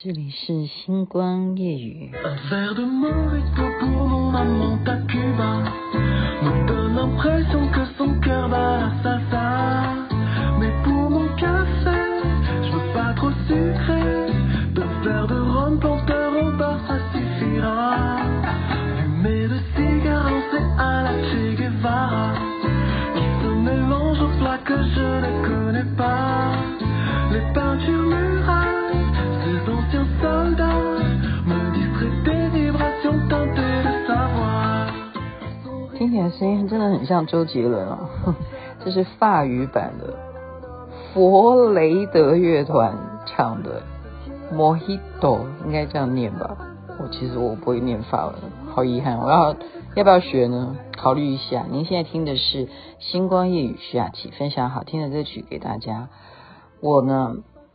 这里是星光夜语。声音真的很像周杰伦啊！这是法语版的佛雷德乐团唱的《Mojito》，应该这样念吧？我其实我不会念法文，好遗憾。我要要不要学呢？考虑一下。您现在听的是星光夜雨徐雅琪分享好听的歌曲给大家。我呢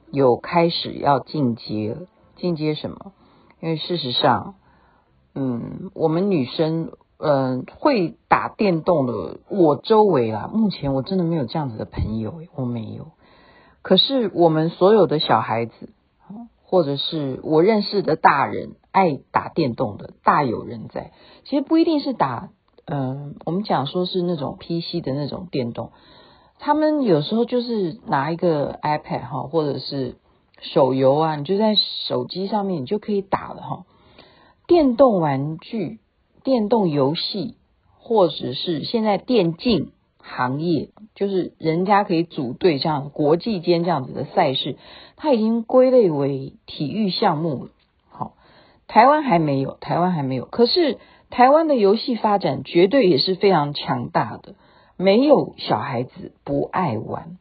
有开始要进阶，进阶什么？因为事实上，嗯，我们女生。嗯，会打电动的，我周围啦，目前我真的没有这样子的朋友，我没有。可是我们所有的小孩子，或者是我认识的大人，爱打电动的大有人在。其实不一定是打，嗯，我们讲说是那种 PC 的那种电动，他们有时候就是拿一个 iPad 哈，或者是手游啊，你就在手机上面你就可以打了哈。电动玩具。电动游戏，或者是现在电竞行业，就是人家可以组队这样国际间这样子的赛事，它已经归类为体育项目了。好，台湾还没有，台湾还没有。可是台湾的游戏发展绝对也是非常强大的，没有小孩子不爱玩，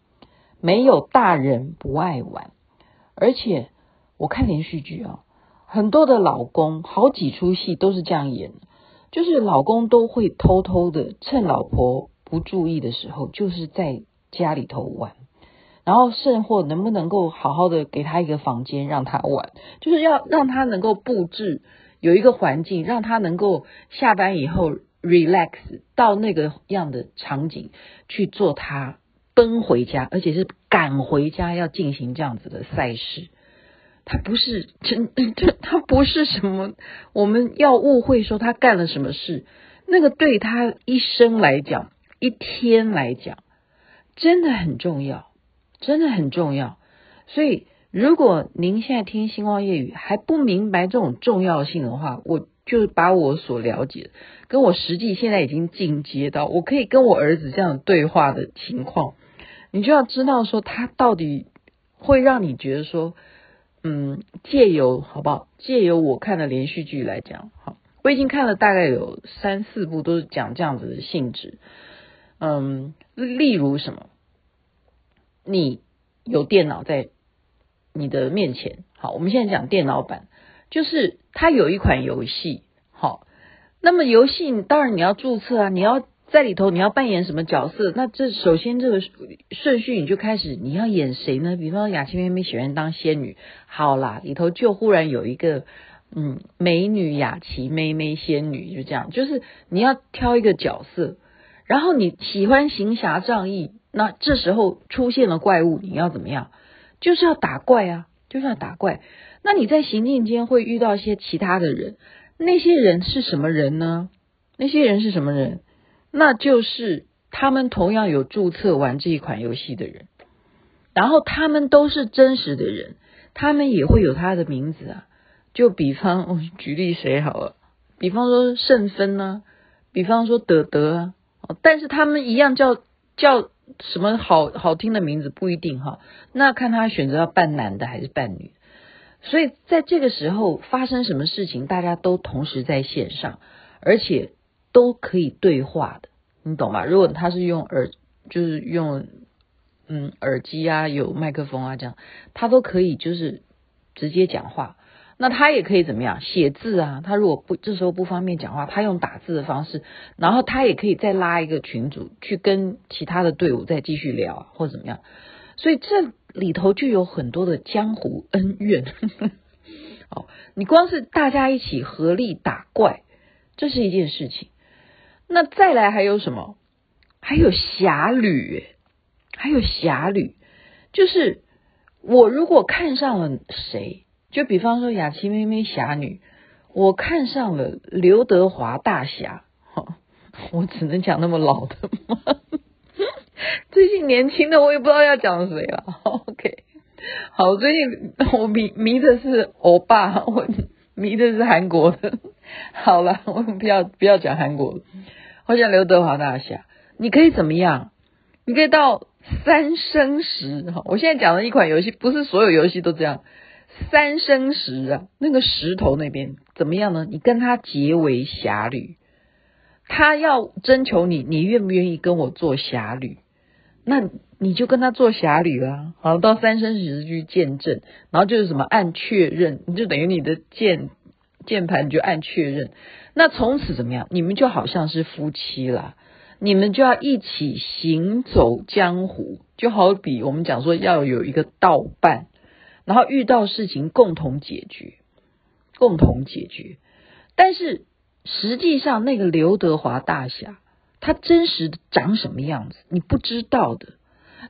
没有大人不爱玩。而且我看连续剧啊，很多的老公好几出戏都是这样演的。就是老公都会偷偷的趁老婆不注意的时候，就是在家里头玩，然后甚或能不能够好好的给他一个房间让他玩，就是要让他能够布置有一个环境，让他能够下班以后 relax 到那个样的场景去做他奔回家，而且是赶回家要进行这样子的赛事。他不是真，他不是什么，我们要误会说他干了什么事。那个对他一生来讲，一天来讲，真的很重要，真的很重要。所以，如果您现在听星光夜语还不明白这种重要性的话，我就把我所了解，跟我实际现在已经进阶到我可以跟我儿子这样对话的情况，你就要知道说他到底会让你觉得说。嗯，借由好不好？借由我看的连续剧来讲，好，我已经看了大概有三四部，都是讲这样子的性质。嗯，例如什么？你有电脑在你的面前，好，我们现在讲电脑版，就是它有一款游戏，好，那么游戏当然你要注册啊，你要。在里头你要扮演什么角色？那这首先这个顺序你就开始，你要演谁呢？比方雅琪妹妹喜欢当仙女，好啦，里头就忽然有一个嗯美女雅琪妹妹仙女，就这样，就是你要挑一个角色，然后你喜欢行侠仗义，那这时候出现了怪物，你要怎么样？就是要打怪啊，就是要打怪。那你在行进间会遇到一些其他的人，那些人是什么人呢？那些人是什么人？那就是他们同样有注册玩这一款游戏的人，然后他们都是真实的人，他们也会有他的名字啊。就比方我举例谁好了，比方说圣芬呢，比方说德德啊，但是他们一样叫叫什么好好听的名字不一定哈。那看他选择要扮男的还是扮女，所以在这个时候发生什么事情，大家都同时在线上，而且。都可以对话的，你懂吧？如果他是用耳，就是用嗯耳机啊，有麦克风啊，这样他都可以就是直接讲话。那他也可以怎么样写字啊？他如果不这时候不方便讲话，他用打字的方式，然后他也可以再拉一个群组去跟其他的队伍再继续聊啊，或者怎么样。所以这里头就有很多的江湖恩怨。哦，你光是大家一起合力打怪，这是一件事情。那再来还有什么？还有侠侣，还有侠侣，就是我如果看上了谁，就比方说雅琪妹妹侠女，我看上了刘德华大侠，我只能讲那么老的吗？最近年轻的我也不知道要讲谁了。OK，好，最近我迷迷的是欧巴，我迷的是韩国的。好了，我不要不要讲韩国，好像刘德华大侠。你可以怎么样？你可以到三生石哈，我现在讲的一款游戏，不是所有游戏都这样。三生石啊，那个石头那边怎么样呢？你跟他结为侠侣，他要征求你，你愿不愿意跟我做侠侣？那你就跟他做侠侣啊。好，到三生石去见证，然后就是什么按确认，你就等于你的键键盘你就按确认。那从此怎么样？你们就好像是夫妻了，你们就要一起行走江湖，就好比我们讲说要有一个道伴。然后遇到事情共同解决，共同解决。但是实际上那个刘德华大侠，他真实长什么样子，你不知道的。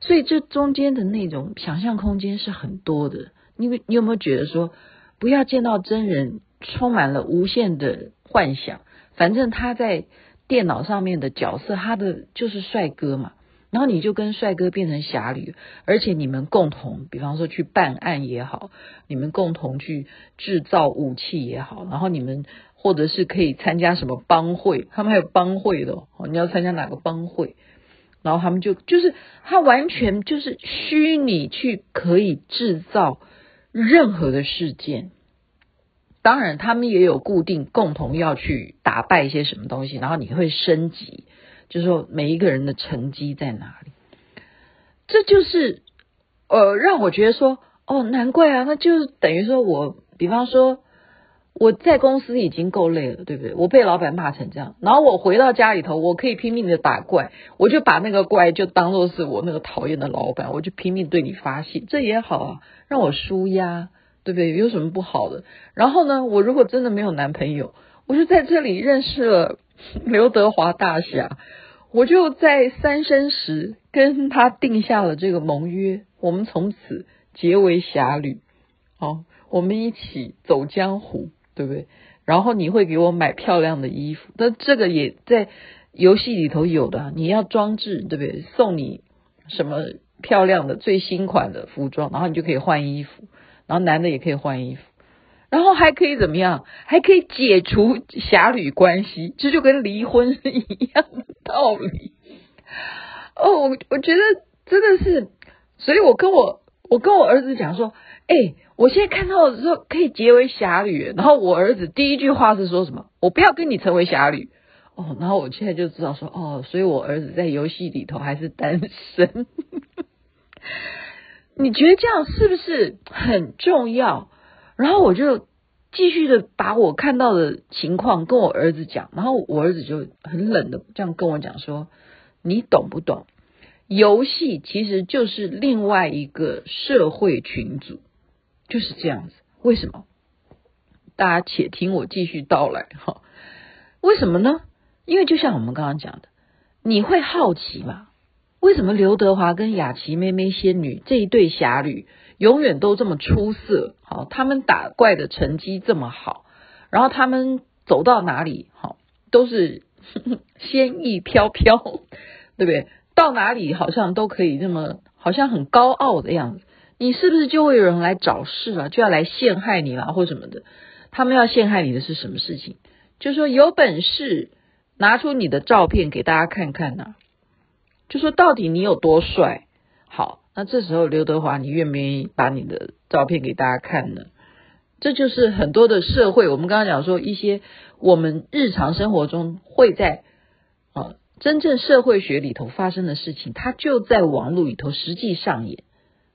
所以这中间的那种想象空间是很多的。你你有没有觉得说，不要见到真人，充满了无限的幻想。反正他在电脑上面的角色，他的就是帅哥嘛。然后你就跟帅哥变成侠侣，而且你们共同，比方说去办案也好，你们共同去制造武器也好，然后你们或者是可以参加什么帮会，他们还有帮会的哦，你要参加哪个帮会？然后他们就就是他完全就是虚拟去可以制造任何的事件。当然，他们也有固定共同要去打败一些什么东西，然后你会升级。就是说，每一个人的成绩在哪里？这就是呃，让我觉得说，哦，难怪啊，那就是等于说我，比方说我在公司已经够累了，对不对？我被老板骂成这样，然后我回到家里头，我可以拼命的打怪，我就把那个怪就当做是我那个讨厌的老板，我就拼命对你发泄，这也好啊，让我舒压，对不对？有什么不好的？然后呢，我如果真的没有男朋友，我就在这里认识了 刘德华大侠。我就在三生石跟他定下了这个盟约，我们从此结为侠侣，好，我们一起走江湖，对不对？然后你会给我买漂亮的衣服，那这个也在游戏里头有的，你要装置，对不对？送你什么漂亮的最新款的服装，然后你就可以换衣服，然后男的也可以换衣服。然后还可以怎么样？还可以解除侠侣关系，这就跟离婚是一样的道理。哦，我我觉得真的是，所以我跟我我跟我儿子讲说，哎，我现在看到的时候可以结为侠侣。然后我儿子第一句话是说什么？我不要跟你成为侠侣。哦，然后我现在就知道说，哦，所以我儿子在游戏里头还是单身。你觉得这样是不是很重要？然后我就继续的把我看到的情况跟我儿子讲，然后我儿子就很冷的这样跟我讲说：“你懂不懂？游戏其实就是另外一个社会群组，就是这样子。为什么？大家且听我继续道来哈。为什么呢？因为就像我们刚刚讲的，你会好奇嘛？为什么刘德华跟雅琪妹妹仙女这一对侠侣？”永远都这么出色，好，他们打怪的成绩这么好，然后他们走到哪里，好，都是 仙意飘飘，对不对？到哪里好像都可以这么，好像很高傲的样子。你是不是就会有人来找事了，就要来陷害你了，或什么的？他们要陷害你的是什么事情？就是说有本事拿出你的照片给大家看看呐，就说到底你有多帅，好。那这时候，刘德华，你愿不愿意把你的照片给大家看呢？这就是很多的社会，我们刚刚讲说一些我们日常生活中会在啊真正社会学里头发生的事情，它就在网络里头实际上演。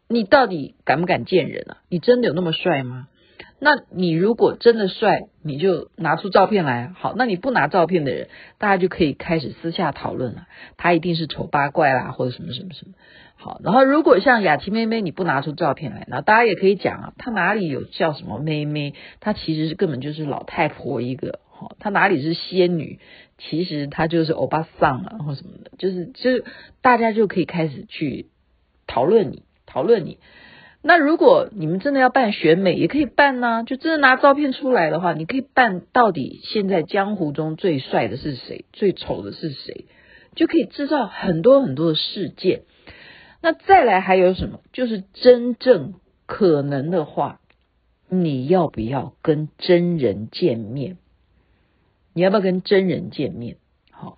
你到底敢不敢见人啊？你真的有那么帅吗？那你如果真的帅，你就拿出照片来。好，那你不拿照片的人，大家就可以开始私下讨论了。他一定是丑八怪啦，或者什么什么什么。好，然后如果像雅琪妹妹，你不拿出照片来，那大家也可以讲啊，她哪里有叫什么妹妹？她其实是根本就是老太婆一个。好，她哪里是仙女？其实她就是欧巴桑啊，或什么的。就是就是大家就可以开始去讨论你，讨论你。那如果你们真的要办选美，也可以办呢、就真的拿照片出来的话，你可以办到底现在江湖中最帅的是谁，最丑的是谁，就可以制造很多很多的事件。那再来还有什么？就是真正可能的话，你要不要跟真人见面？你要不要跟真人见面？好，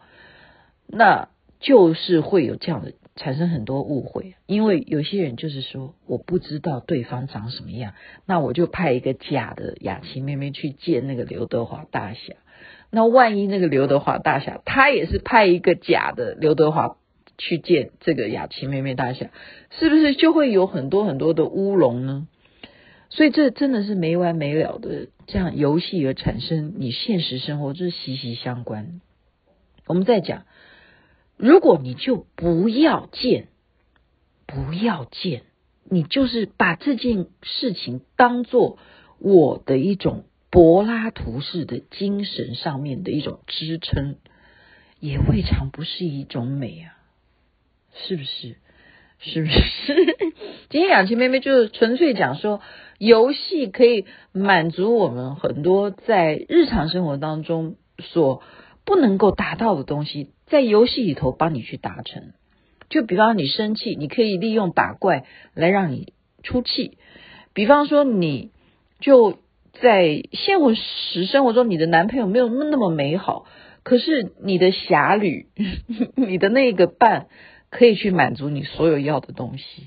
那就是会有这样的。产生很多误会，因为有些人就是说我不知道对方长什么样，那我就派一个假的雅琪妹妹去见那个刘德华大侠。那万一那个刘德华大侠他也是派一个假的刘德华去见这个雅琪妹妹大侠，是不是就会有很多很多的乌龙呢？所以这真的是没完没了的这样游戏而产生，你现实生活就是息息相关。我们再讲。如果你就不要见，不要见，你就是把这件事情当做我的一种柏拉图式的精神上面的一种支撑，也未尝不是一种美啊，是不是？是不是？今天雅琪妹妹就是纯粹讲说，游戏可以满足我们很多在日常生活当中所不能够达到的东西。在游戏里头帮你去达成，就比方你生气，你可以利用打怪来让你出气；比方说，你就在现实生活中，你的男朋友没有那么美好，可是你的侠侣，你的那个伴可以去满足你所有要的东西。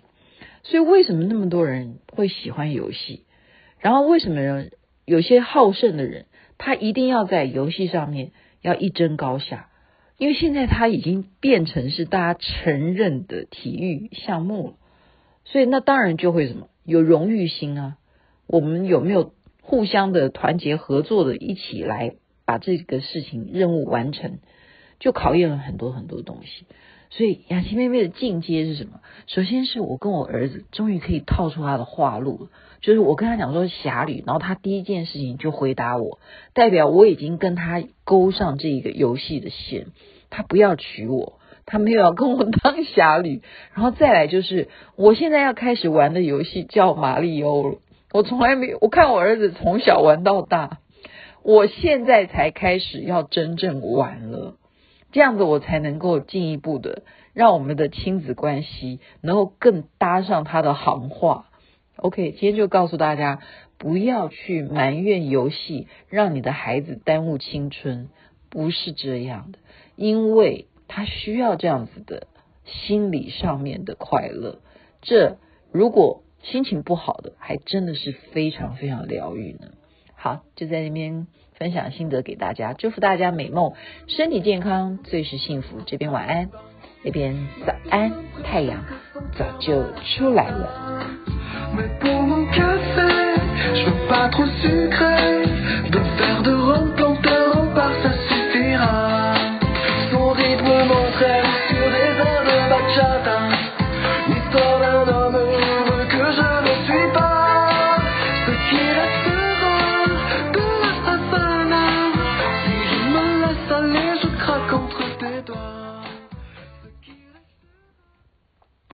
所以，为什么那么多人会喜欢游戏？然后，为什么人有些好胜的人，他一定要在游戏上面要一争高下？因为现在它已经变成是大家承认的体育项目了，所以那当然就会什么有荣誉心啊。我们有没有互相的团结合作的一起来把这个事情任务完成，就考验了很多很多东西。所以雅琪妹妹的进阶是什么？首先是我跟我儿子终于可以套出他的话路，就是我跟他讲说侠侣，然后他第一件事情就回答我，代表我已经跟他勾上这一个游戏的线。他不要娶我，他没有要跟我当侠侣，然后再来就是，我现在要开始玩的游戏叫马里欧了。我从来没有，我看我儿子从小玩到大，我现在才开始要真正玩了，这样子我才能够进一步的让我们的亲子关系能够更搭上他的行话。OK，今天就告诉大家，不要去埋怨游戏，让你的孩子耽误青春，不是这样的。因为他需要这样子的心理上面的快乐，这如果心情不好的，还真的是非常非常疗愈呢。好，就在那边分享心得给大家，祝福大家美梦，身体健康，最是幸福。这边晚安，那边早安，太阳早就出来了。